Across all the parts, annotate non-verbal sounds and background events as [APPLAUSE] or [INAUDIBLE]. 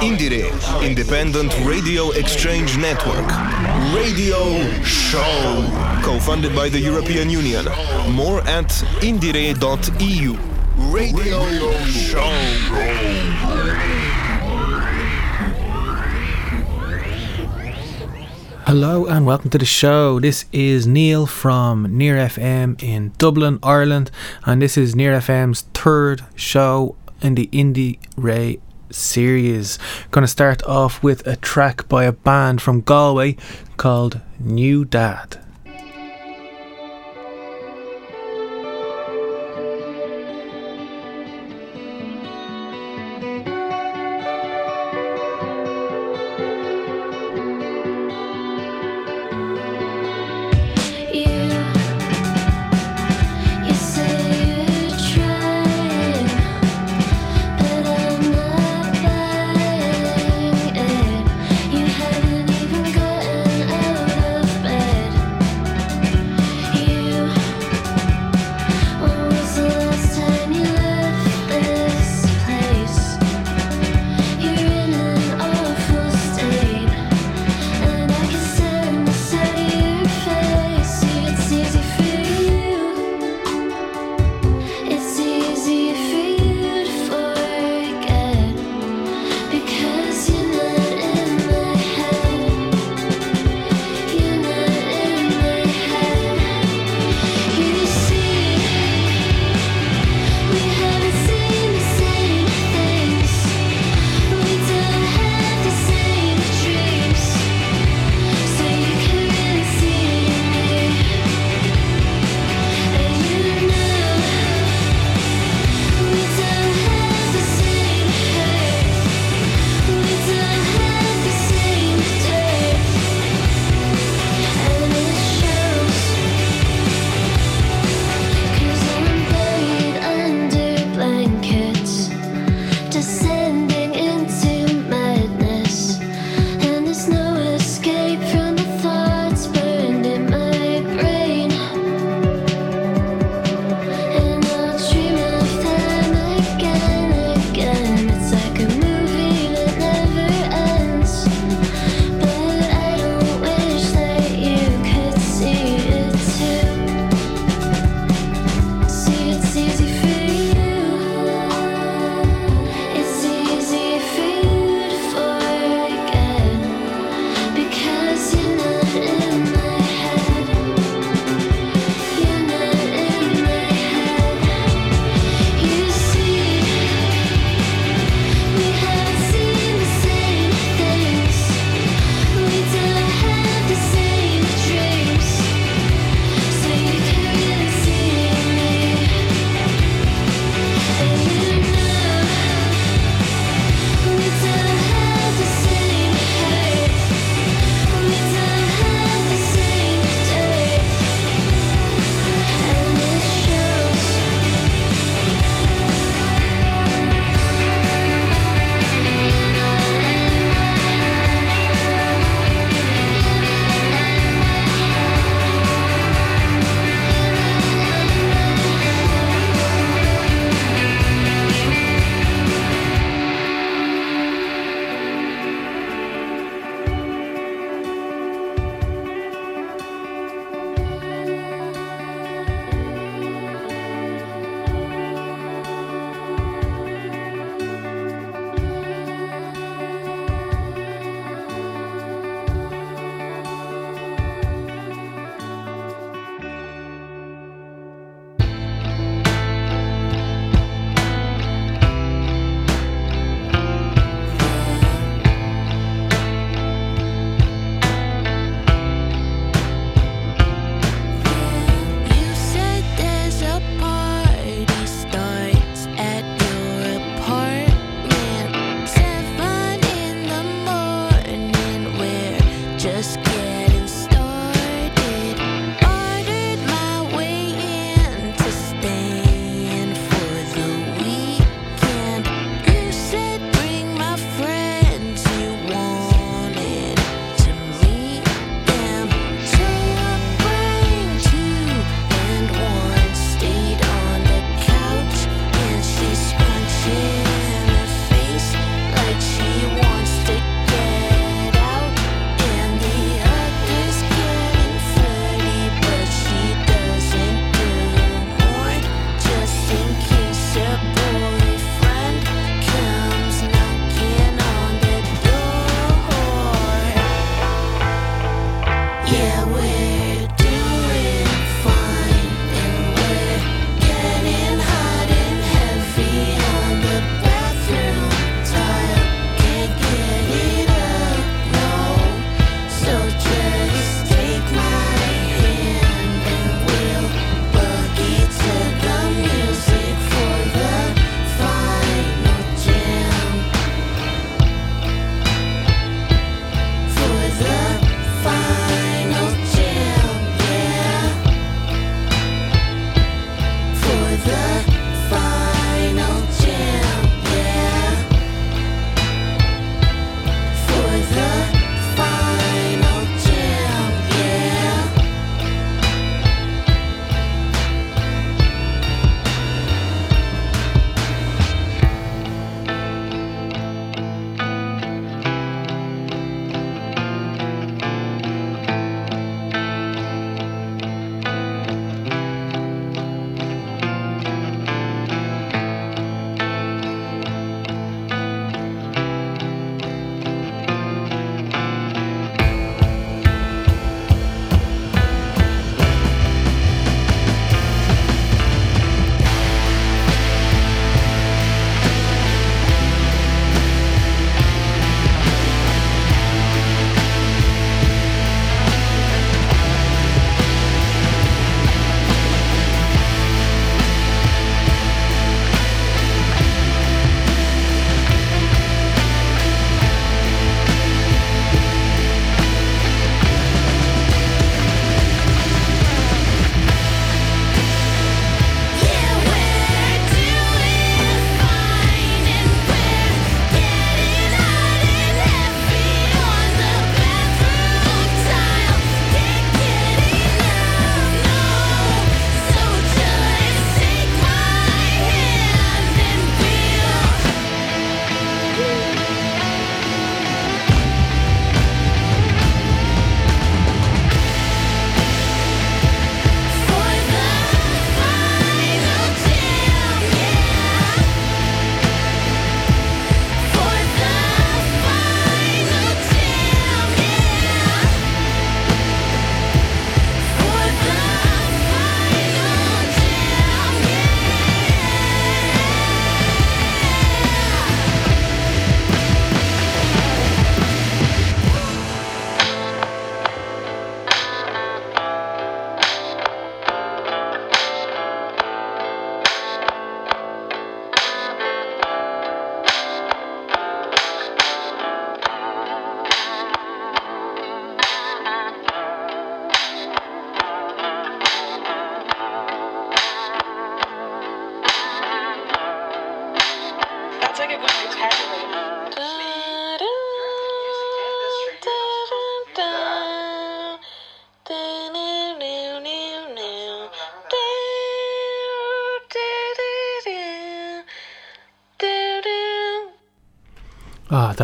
IndieRE, Independent Radio Exchange Network. Radio Show. Co-funded by the European Union. More at indire.eu. Radio Show. Hello and welcome to the show. This is Neil from Near FM in Dublin, Ireland, and this is Near FM's third show in the Indie Ray series. To start off with a track by a band from Galway called NewDad.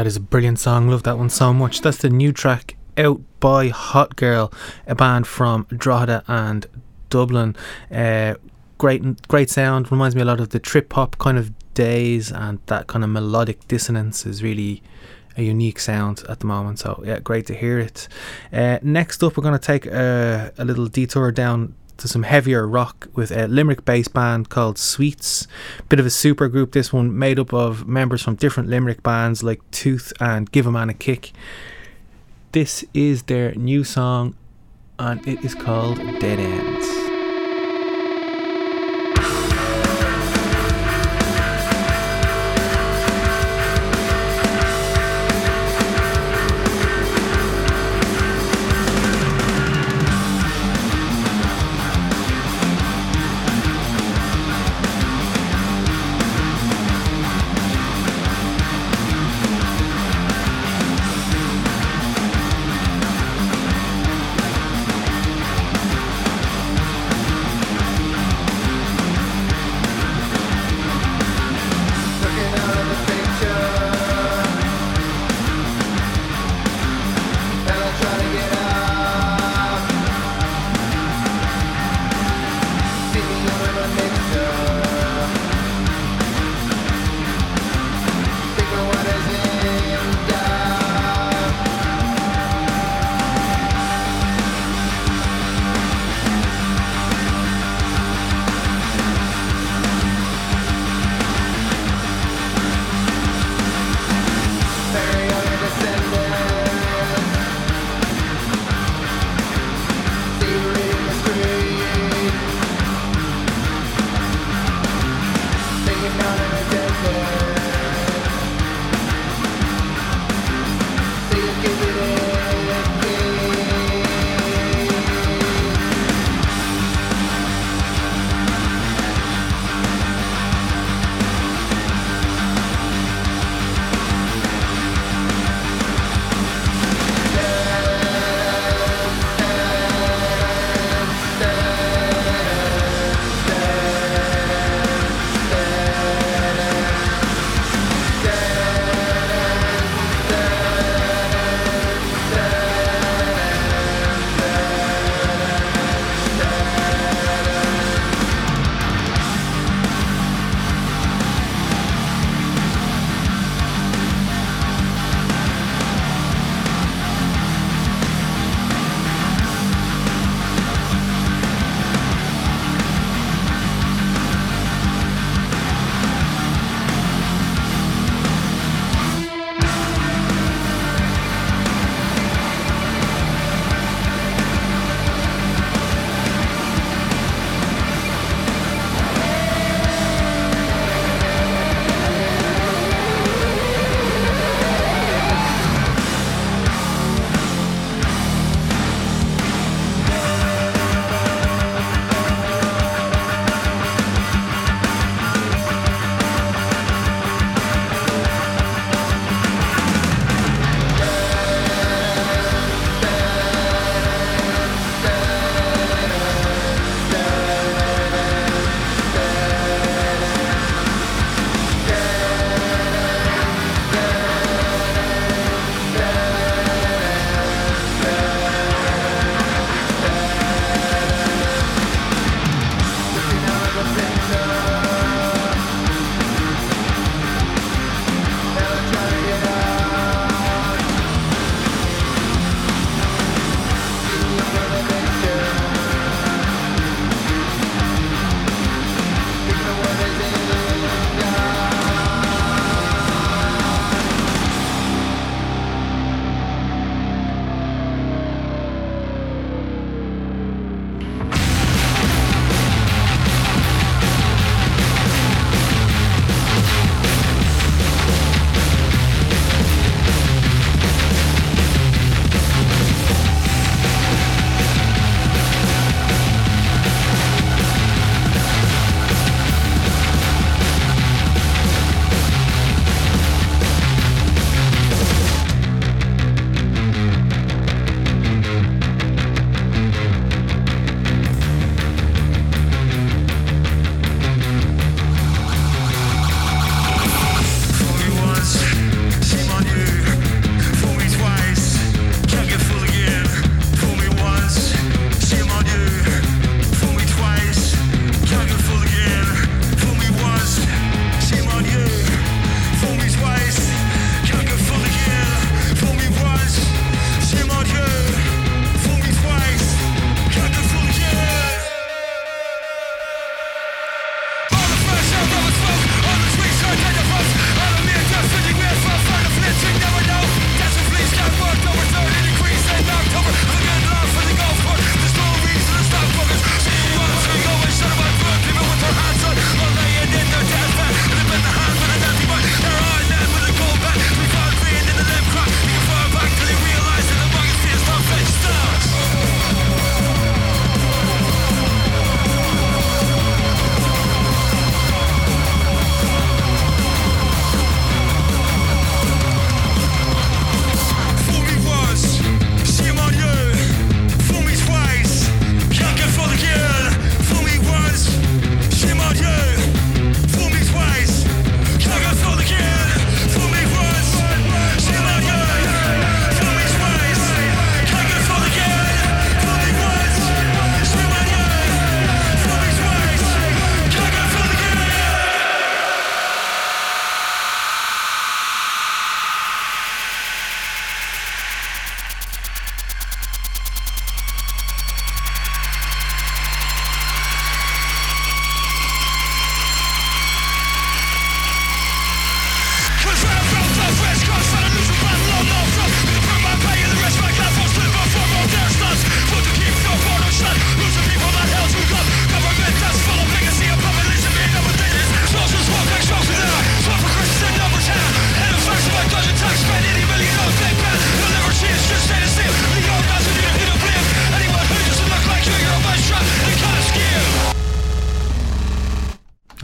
That is a brilliant song. Love that one so much. That's the new track out by Hotgirl, a band from Drogheda and Dublin. Uh, great, great sound. Reminds me a lot of the trip hop kind of days, and that kind of melodic dissonance is really a unique sound at the moment. So yeah, great to hear it. Uh, next up, we're going to take a, a little detour down to some heavier rock with a Limerick based band called Sweets. Bit of a super group, this one made up of members from different Limerick bands like Tooth and Give a Man a Kick. This is their new song and it is called Dead Ends.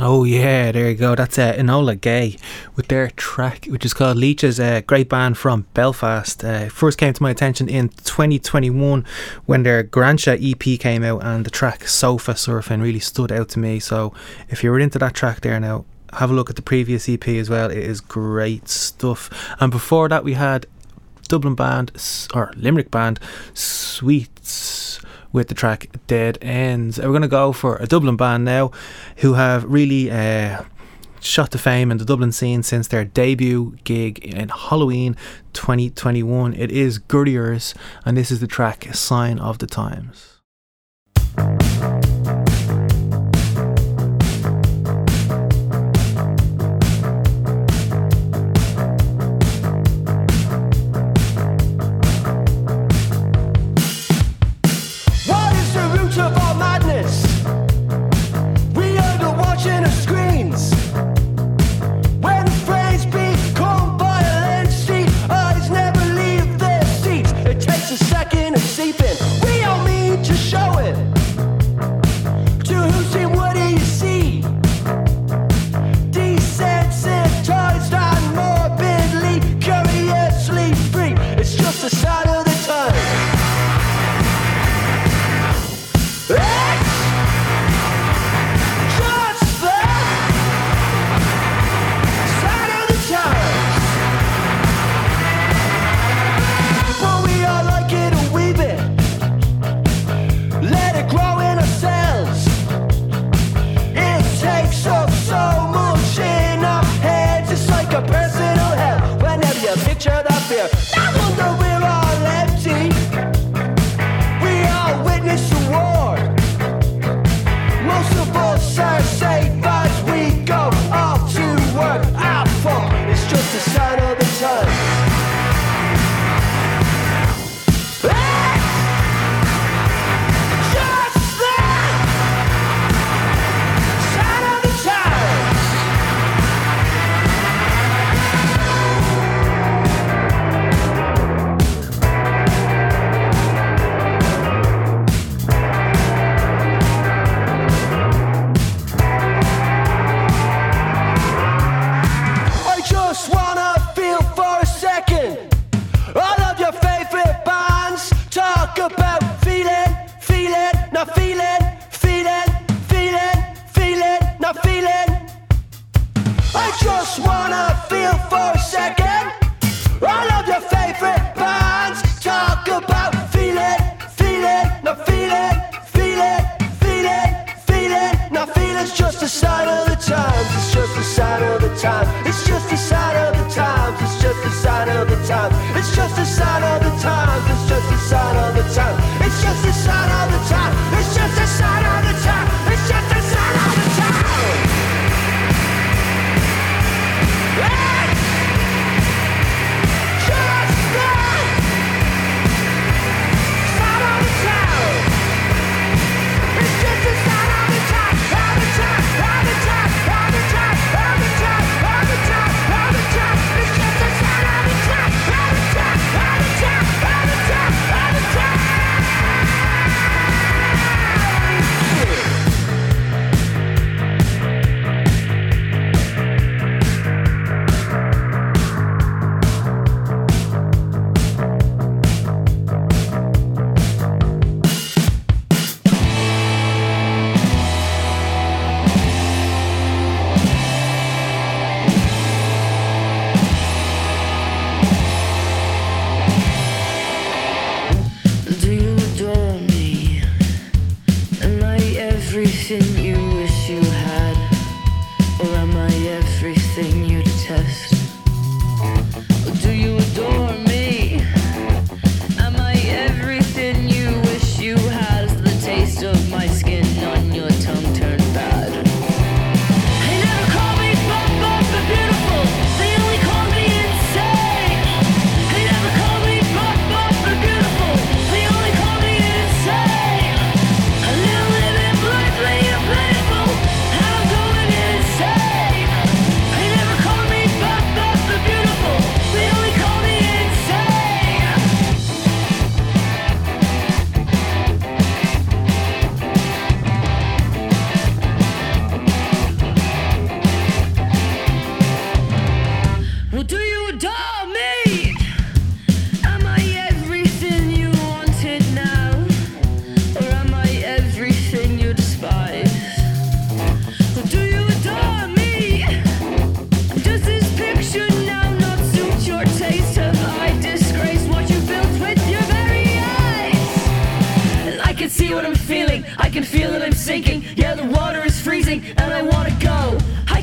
Oh yeah, there you go. That's uh, Enola Gay with their track, which is called Leeches. A great band from Belfast. Uh, first came to my attention in 2021 when their Gransha EP came out, and the track Sofa Surfing really stood out to me. So if you were into that track there now, have a look at the previous EP as well. It is great stuff. And before that, we had Dublin band or Limerick band Sweets with the track Dead Ends. We're going to go for a Dublin band now who have really uh, shot to fame in the Dublin scene since their debut gig in Halloween 2021. It is Gurriers, and this is the track Sign of the Times.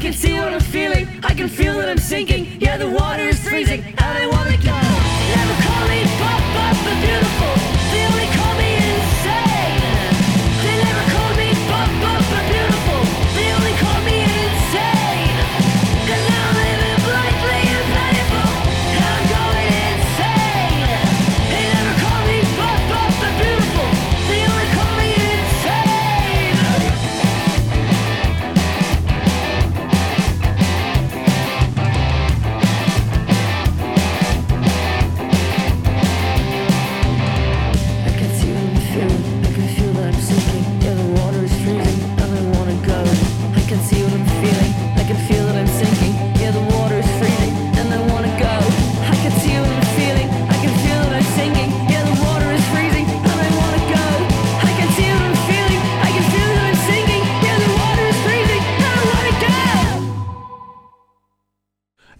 Can see what I'm feeling. I can feel that I'm sinking. Yeah, the water is freezing, and I wanna go. Never call me pop, pop, but beautiful.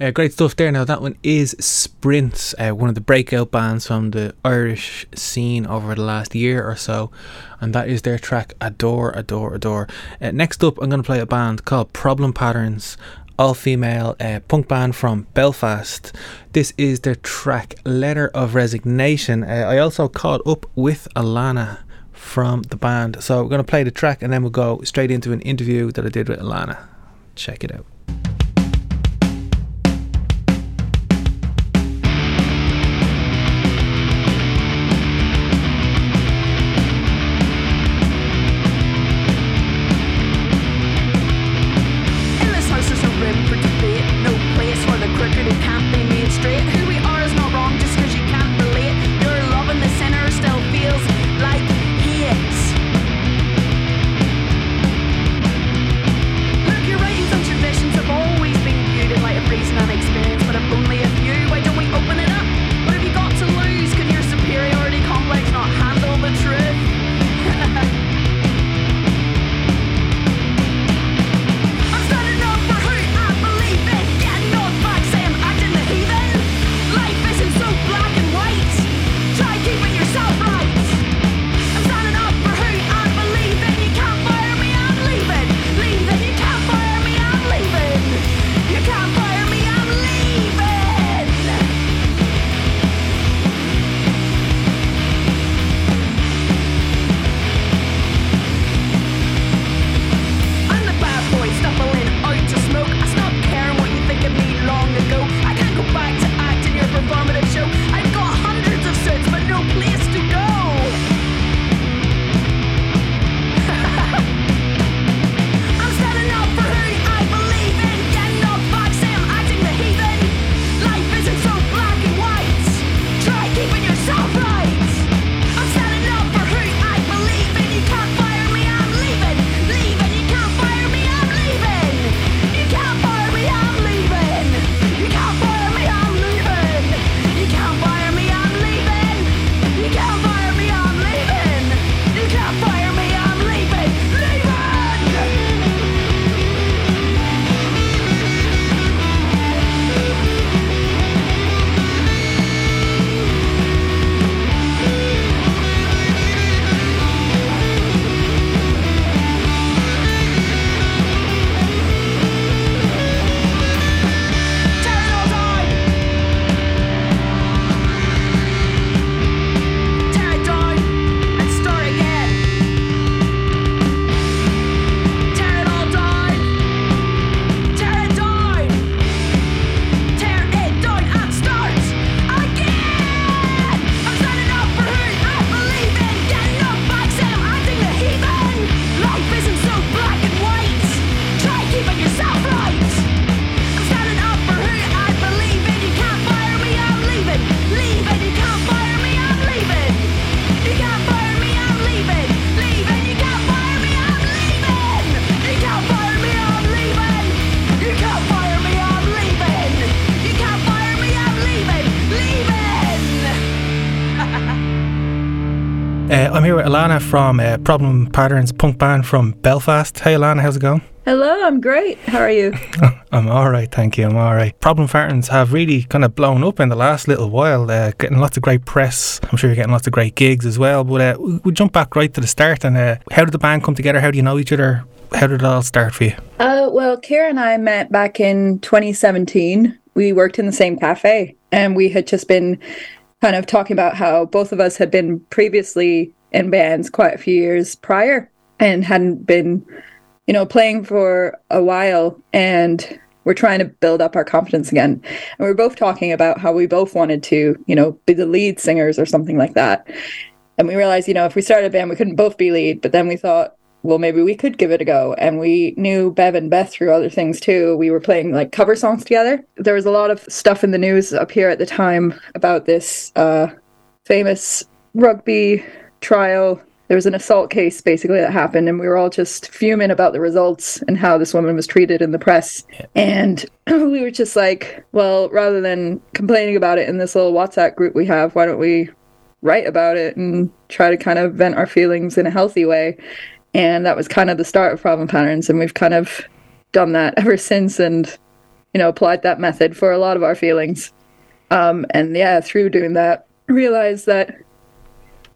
Uh, great stuff there. Now that one is Sprint, uh, one of the breakout bands from the Irish scene over the last year or so, and that is their track "Adore, Adore, Adore." Uh, next up, I'm going to play a band called Problem Patterns, all-female uh, punk band from Belfast. This is their track "Letter of Resignation." Uh, I also caught up with Alanah from the band, so we're going to play the track and then we'll go straight into an interview that I did with Alanah. Check it out. Alanah from uh, Problem Patterns punk band from Belfast. Hey Alanah, how's it going? Hello, I'm great. How are you? [LAUGHS] I'm all right, thank you. I'm all right. Problem Patterns have really kind of blown up in the last little while, uh, getting lots of great press. I'm sure you're getting lots of great gigs as well. But uh, we- we'll jump back right to the start. And uh, how did the band come together? How do you know each other? how did it all start for you? Uh, well, Ciara and I met back in 2017. We worked in the same cafe, and we had just been kind of talking about how both of us had been previously in bands quite a few years prior and hadn't been, you know, playing for a while. And we're trying to build up our confidence again. And we were both talking about how we both wanted to, you know, be the lead singers or something like that. And we realized, you know, if we started a band, we couldn't both be lead. But then we thought, well, maybe we could give it a go. And we knew Bev and Beth through other things too. We were playing like cover songs together. There was a lot of stuff in the news up here at the time about this uh, famous rugby trial. There was an assault case basically that happened, and we were all just fuming about the results and how this woman was treated in the press. And [CLEARS THROAT] we were just like, well, rather than complaining about it in this little WhatsApp group we have, why don't we write about it and try to kind of vent our feelings in a healthy way? And that was kind of the start of Problem Patterns, and we've kind of done that [LAUGHS] ever since and, you know, applied that method for a lot of our feelings. Um, and yeah, through doing that, realized that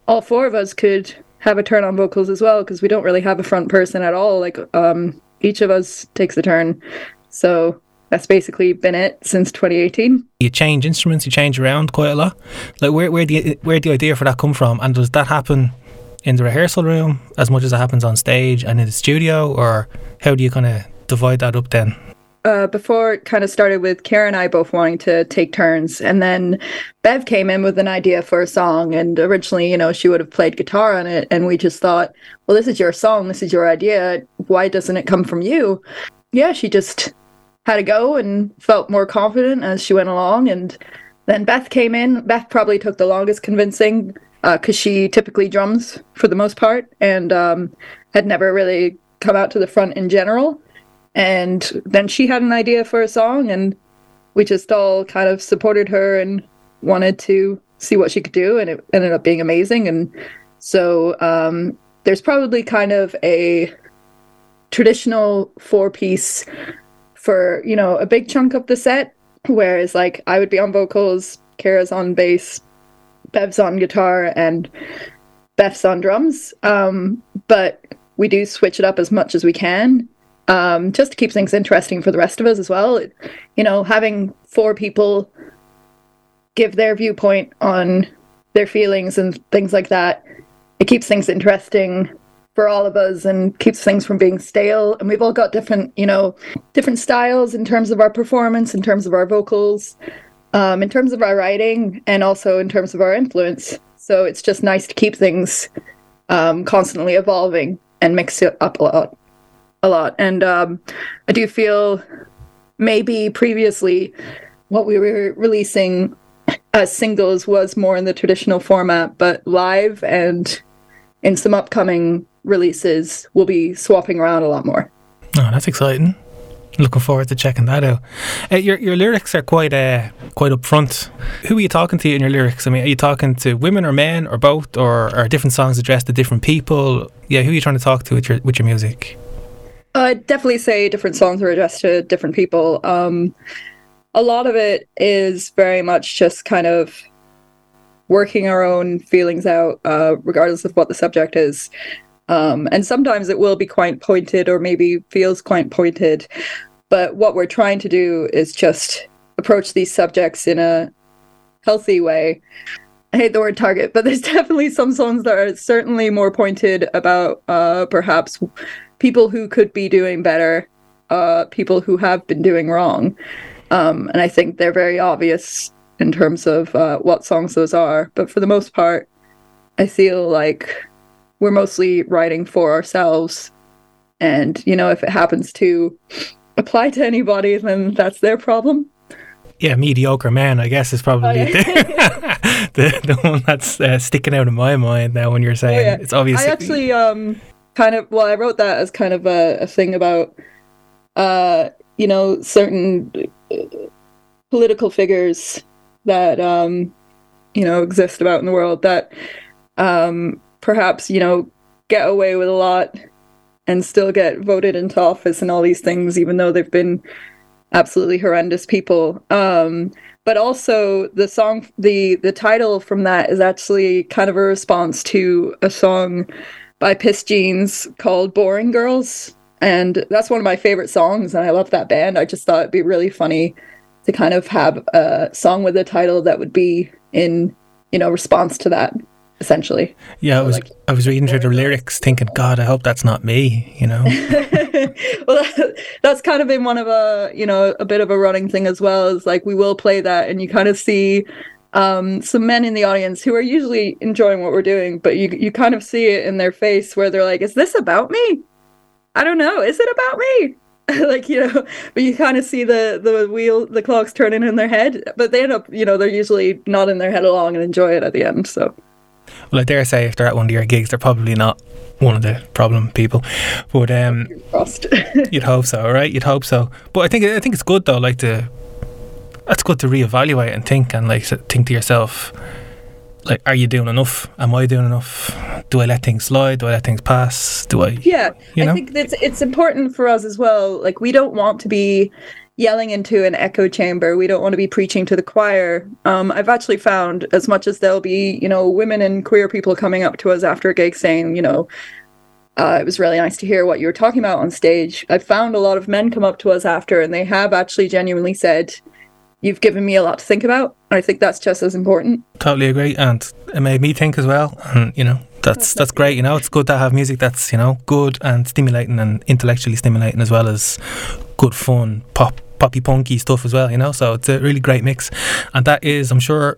all four of us could have a turn on vocals as well because we don't really have a front person at all. Like um, each of us takes a turn. So that's basically been it since 2018. You change instruments, you change around quite a lot. Like where where the where the idea for that come from, and does that happen in the rehearsal room as much as it happens on stage and in the studio, or how do you kind of divide that up then? Uh, before it kind of started with Kara and I both wanting to take turns. And then Bev came in with an idea for a song. And originally, you know, she would have played guitar on it. And we just thought, well, this is your song. This is your idea. Why doesn't it come from you? Yeah, she just had to go and felt more confident as she went along. And then Beth came in. Beth probably took the longest convincing because she typically drums for the most part and um, had never really come out to the front in general. And then she had an idea for a song, and we just all kind of supported her and wanted to see what she could do, and it ended up being amazing. And so um, there's probably kind of a traditional four piece for you know a big chunk of the set, whereas like I would be on vocals, Kara's on bass, Bev's on guitar, and Beth's on drums. Um, but we do switch it up as much as we can um, just to keep things interesting for the rest of us as well. You know, having four people give their viewpoint on their feelings and things like that, it keeps things interesting for all of us and keeps things from being stale. And we've all got different, you know, different styles in terms of our performance, in terms of our vocals, um, in terms of our writing, and also in terms of our influence. So it's just nice to keep things um, constantly evolving and mix it up a lot a lot. And um, I do feel maybe previously what we were releasing as singles was more in the traditional format, but live and in some upcoming releases, we'll be swapping around a lot more. Oh, that's exciting. Looking forward to checking that out. Uh, your your lyrics are quite uh, quite upfront. Who are you talking to in your lyrics? I mean, are you talking to women or men or both, or are different songs addressed to different people? Yeah, who are you trying to talk to with your with your music? I'd definitely say different songs are addressed to different people. Um, a lot of it is very much just kind of working our own feelings out, uh, regardless of what the subject is. Um, and sometimes it will be quite pointed or maybe feels quite pointed. But what we're trying to do is just approach these subjects in a healthy way. I hate the word target, but there's [LAUGHS] definitely some songs that are certainly more pointed about uh, perhaps people who could be doing better, uh, people who have been doing wrong. Um, and I think they're very obvious in terms of uh, what songs those are. But for the most part, I feel like we're mostly writing for ourselves. And, you know, if it happens to apply to anybody, then that's their problem. Yeah, mediocre man, I guess, is probably Oh, yeah. the, [LAUGHS] the one that's uh, sticking out in my mind now when you're saying Oh, yeah. it's obvious. I actually um kind of well, I wrote that as kind of a, a thing about uh you know certain uh, political figures that um you know exist about in the world that um perhaps you know get away with a lot and still get voted into office and all these things even though they've been absolutely horrendous people. Um but also the song the the title from that is actually kind of a response to a song by Pissed Jeans called Boring Girls. and that's one of my favorite songs. And I love that band. I just thought it'd be really funny to kind of have a song with a title that would be in you know response to that, essentially. Yeah, I was like- I was reading through the lyrics, thinking, God, I hope that's not me. You know, [LAUGHS] well, that, [LAUGHS] that's kind of been one of a you know a bit of a running thing as well. Is like we will play that, and you kind of see um, some men in the audience who are usually enjoying what we're doing, but you you kind of see it in their face where they're like, "Is this about me? I don't know. Is it about me?" [LAUGHS] like you know, but you kind of see the the wheel, the clocks turning in their head, but they end up you know they're usually not in their head along and enjoy it at the end. So well, I dare say if they're at one of your gigs, they're probably not one of the problem people. But um, [LAUGHS] you'd hope so, right? You'd hope so. But I think I think it's good though, like to that's good to reevaluate and think and like think to yourself, like, are you doing enough? Am I doing enough? Do I let things slide? Do I let things pass? Do I? Yeah, You know? I think it's it's important for us as well. Like we don't want to be yelling into an echo chamber. We don't want to be preaching to the choir. Um, I've actually found as much as there'll be, you know, women and queer people coming up to us after a gig saying, you know, uh, it was really nice to hear what you were talking about on stage. I've found a lot of men come up to us after and they have actually genuinely said, You've given me a lot to think about. And I think that's just as important. Totally agree, and it made me think as well. And you know, that's that's great. You know, it's good to have music that's you know good and stimulating and intellectually stimulating as well as good fun pop poppy punky stuff as well. You know, so it's a really great mix, and that is, I'm sure,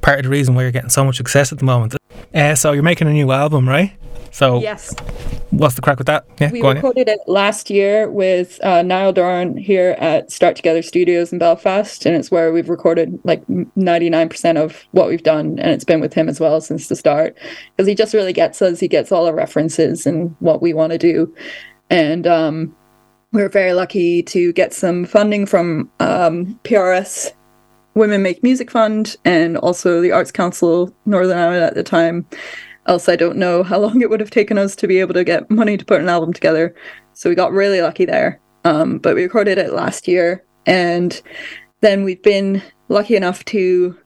part of the reason why you're getting so much success at the moment. Uh, so you're making a new album, right? So Yes. what's the crack with that? Yeah, We go on. yeah. recorded it last year with uh, Niall Doran here at Start Together Studios in Belfast, and it's where we've recorded like 99% of what we've done, and it's been with him as well since the start because he just really gets us. He gets all our references and what we want to do, and um, we were very lucky to get some funding from um, PRS Women Make Music Fund and also the Arts Council Northern Ireland at the time. Else, I don't know how [LAUGHS] long it would have taken us to be able to get money to put an album together. So we got really lucky there. Um, but we recorded it last year, and then we've been lucky enough to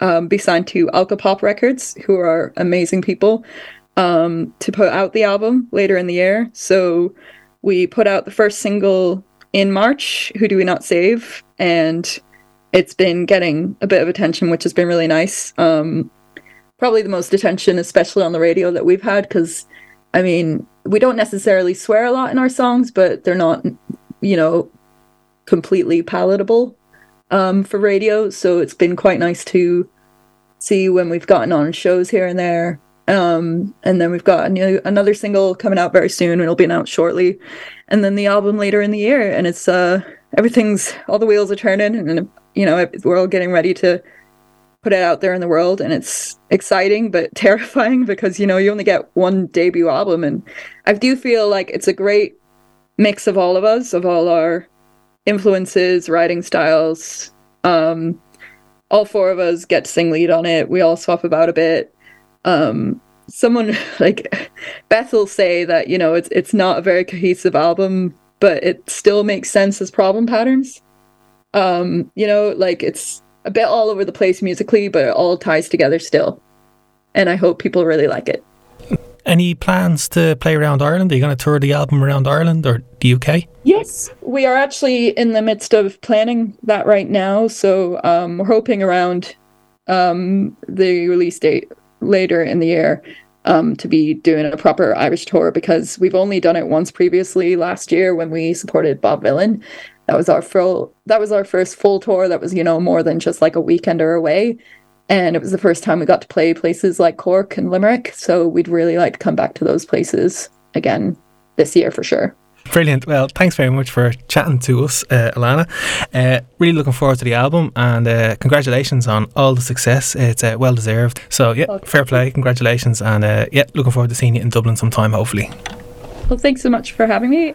um, be signed to Alcopop Records, who are amazing people, um, to put out the album later in the year. So we put out the first single in March, Who Do We Not Save? And it's been getting a bit of attention, which has been really nice. Um, probably the most attention, especially on the radio, that we've had, because I mean, we don't necessarily swear a lot in our songs, but they're not, you know, completely palatable um, for radio. So it's been quite nice to see when we've gotten on shows here and there. Um, and then we've got a new, another single coming out very soon. and It'll be announced shortly, and then the album later in the year. And it's uh, everything's all the wheels are turning, and you know we're all getting ready to put it out there in the world and it's exciting but [LAUGHS] terrifying because you know you only get one debut album and i do feel like it's a great mix of all of us of all our influences writing styles um all four of us get to sing lead on it. We all swap about a bit. Um someone [LAUGHS] like beth will say that you know it's it's not a very cohesive album but it still makes sense as problem patterns. Um you know like it's a bit all over the place musically, but it all ties together still. And I hope people really like it. Any plans to play around Ireland? Are you going to tour the album around Ireland or the UK? Yes, we are actually in the midst of planning that right now. So um, we're hoping around um, the release date later in the year um, to be doing a proper Irish tour because we've only done it once previously last year when we supported Bob Vylan. That was our full. That was our first full tour. That was you know more than just like a weekend or away, and it was the first time we got to play places like Cork and Limerick. So we'd really like to come back to those places again this year for sure. Brilliant. Well, thanks very much for chatting to us, uh, Alanah. Uh, really looking forward to the album and uh, congratulations on all the success. It's uh, well deserved. So, yeah, fair play. Congratulations. And uh, yeah, looking forward to seeing you in Dublin sometime, hopefully. Well, thanks so much for having me.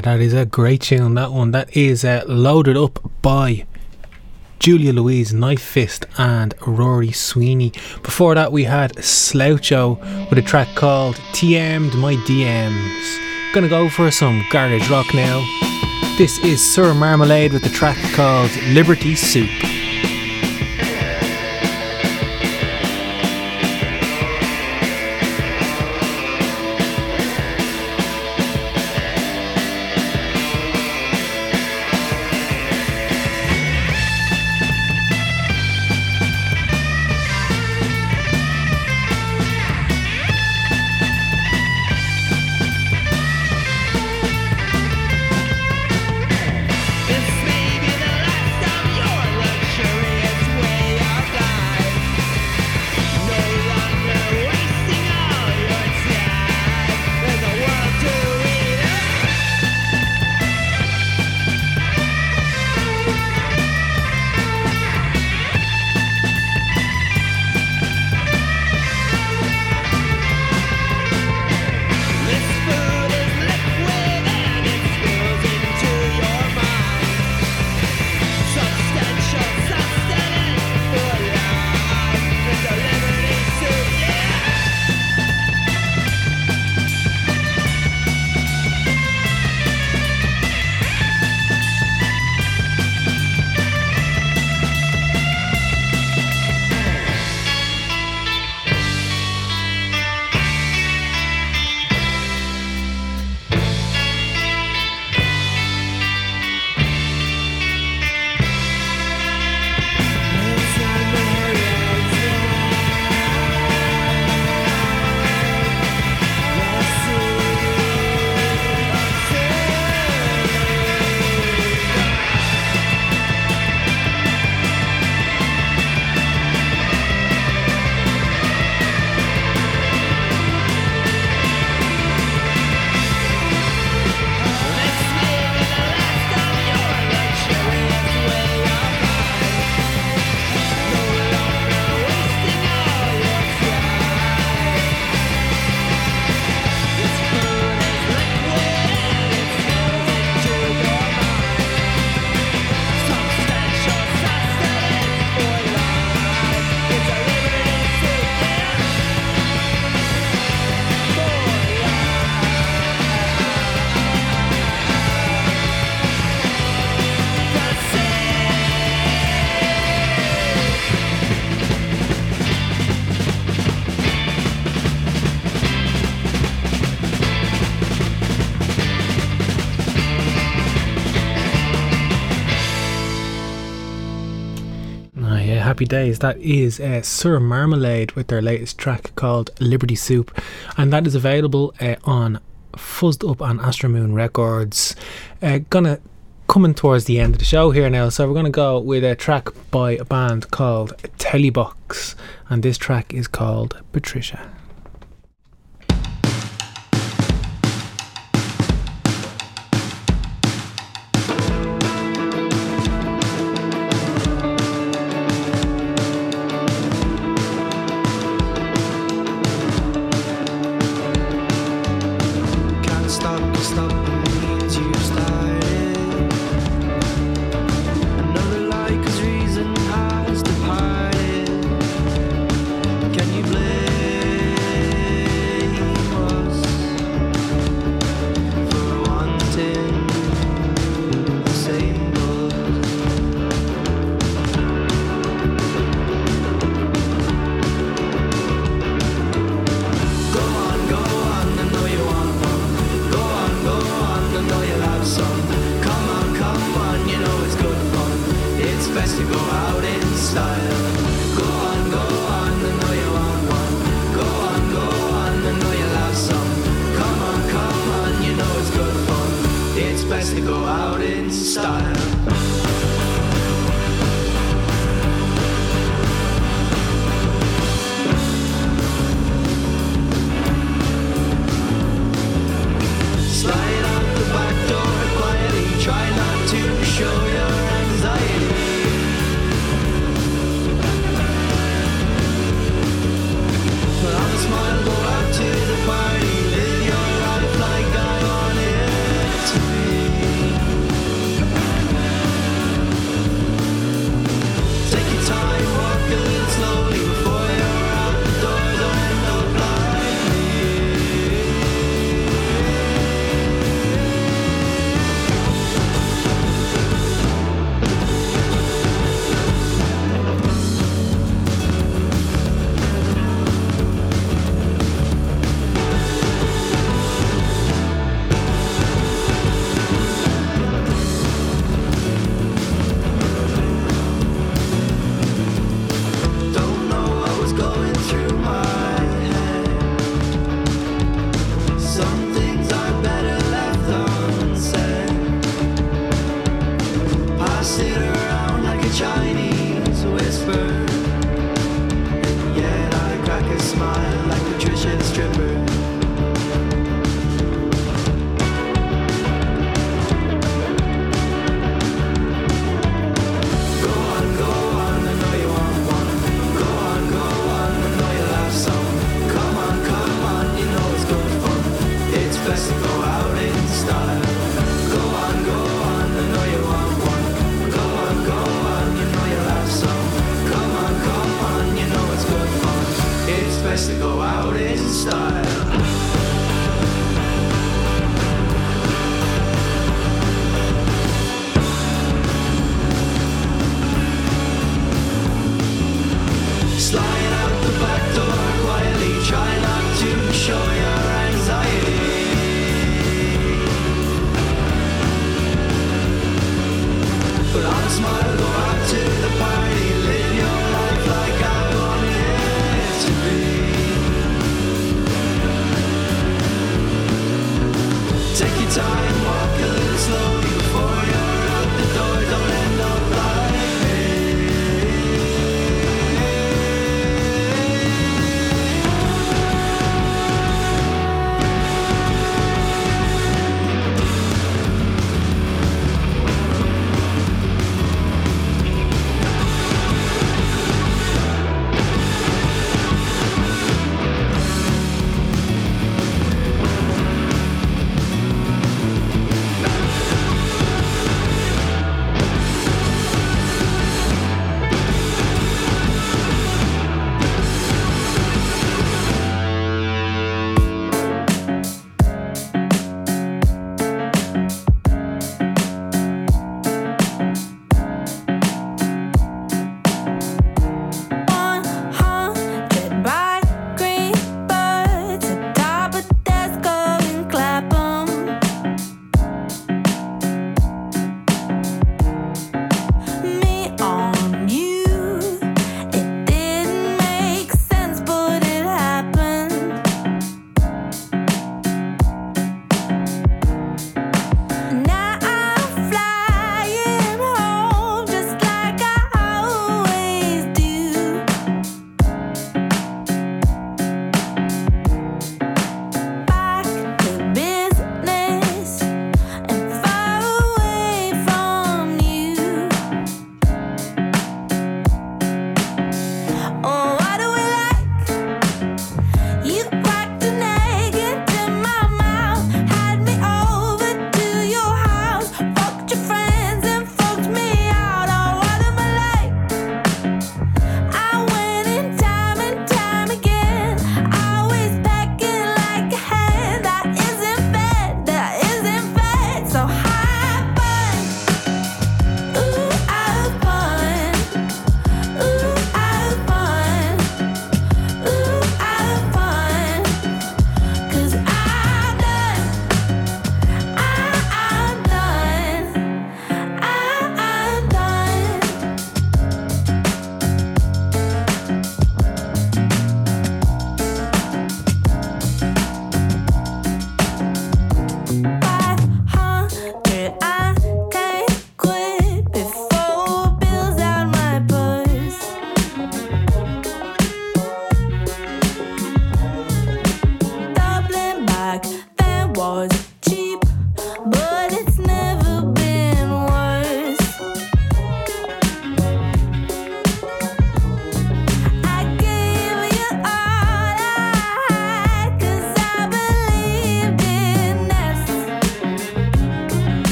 Yeah, that is a great tune. That one. That is uh, loaded up by Julia Louise, Knifefist, and Rory Sweeney. Before that, we had Sloucho with a track called TM'd My DMs. Gonna go for some garage rock now. This is Sir Marmalade with the track called Liberty Soup. Days. That is uh, Sir Marmalade with their latest track called Liberty Soup, and that is available uh, on Fuzzed Up and Astro Moon Records. Uh, gonna coming towards the end of the show here now, so we're gonna go with a track by a band called Telebox, and this track is called Patricia.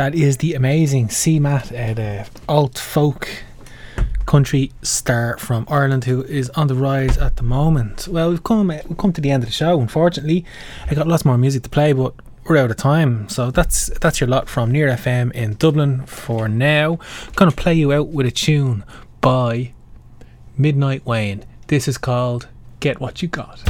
That is the amazing CMAT, uh, the alt folk country star from Ireland who is on the rise at the moment. Well, we've come we've come to the end of the show. Unfortunately, I got lots more music to play, but we're out of time. So that's that's your lot from Near FM in Dublin for now. Gonna play you out with a tune by Midnight Wayne. This is called Get What You Got.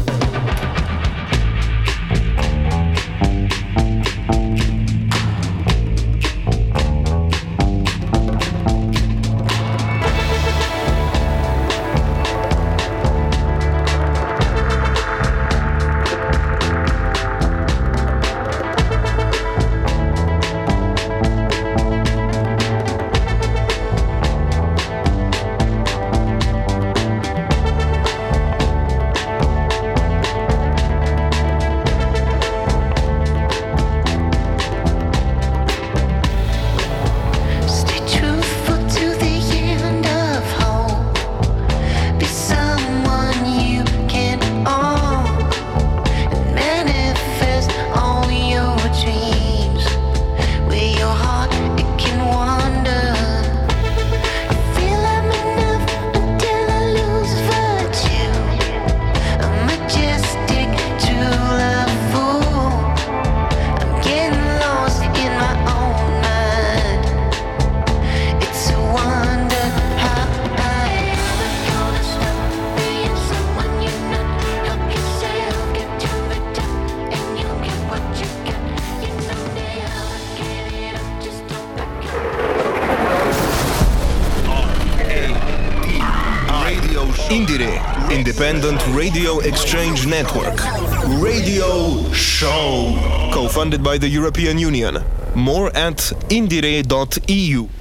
By the European Union. More at indiere.eu.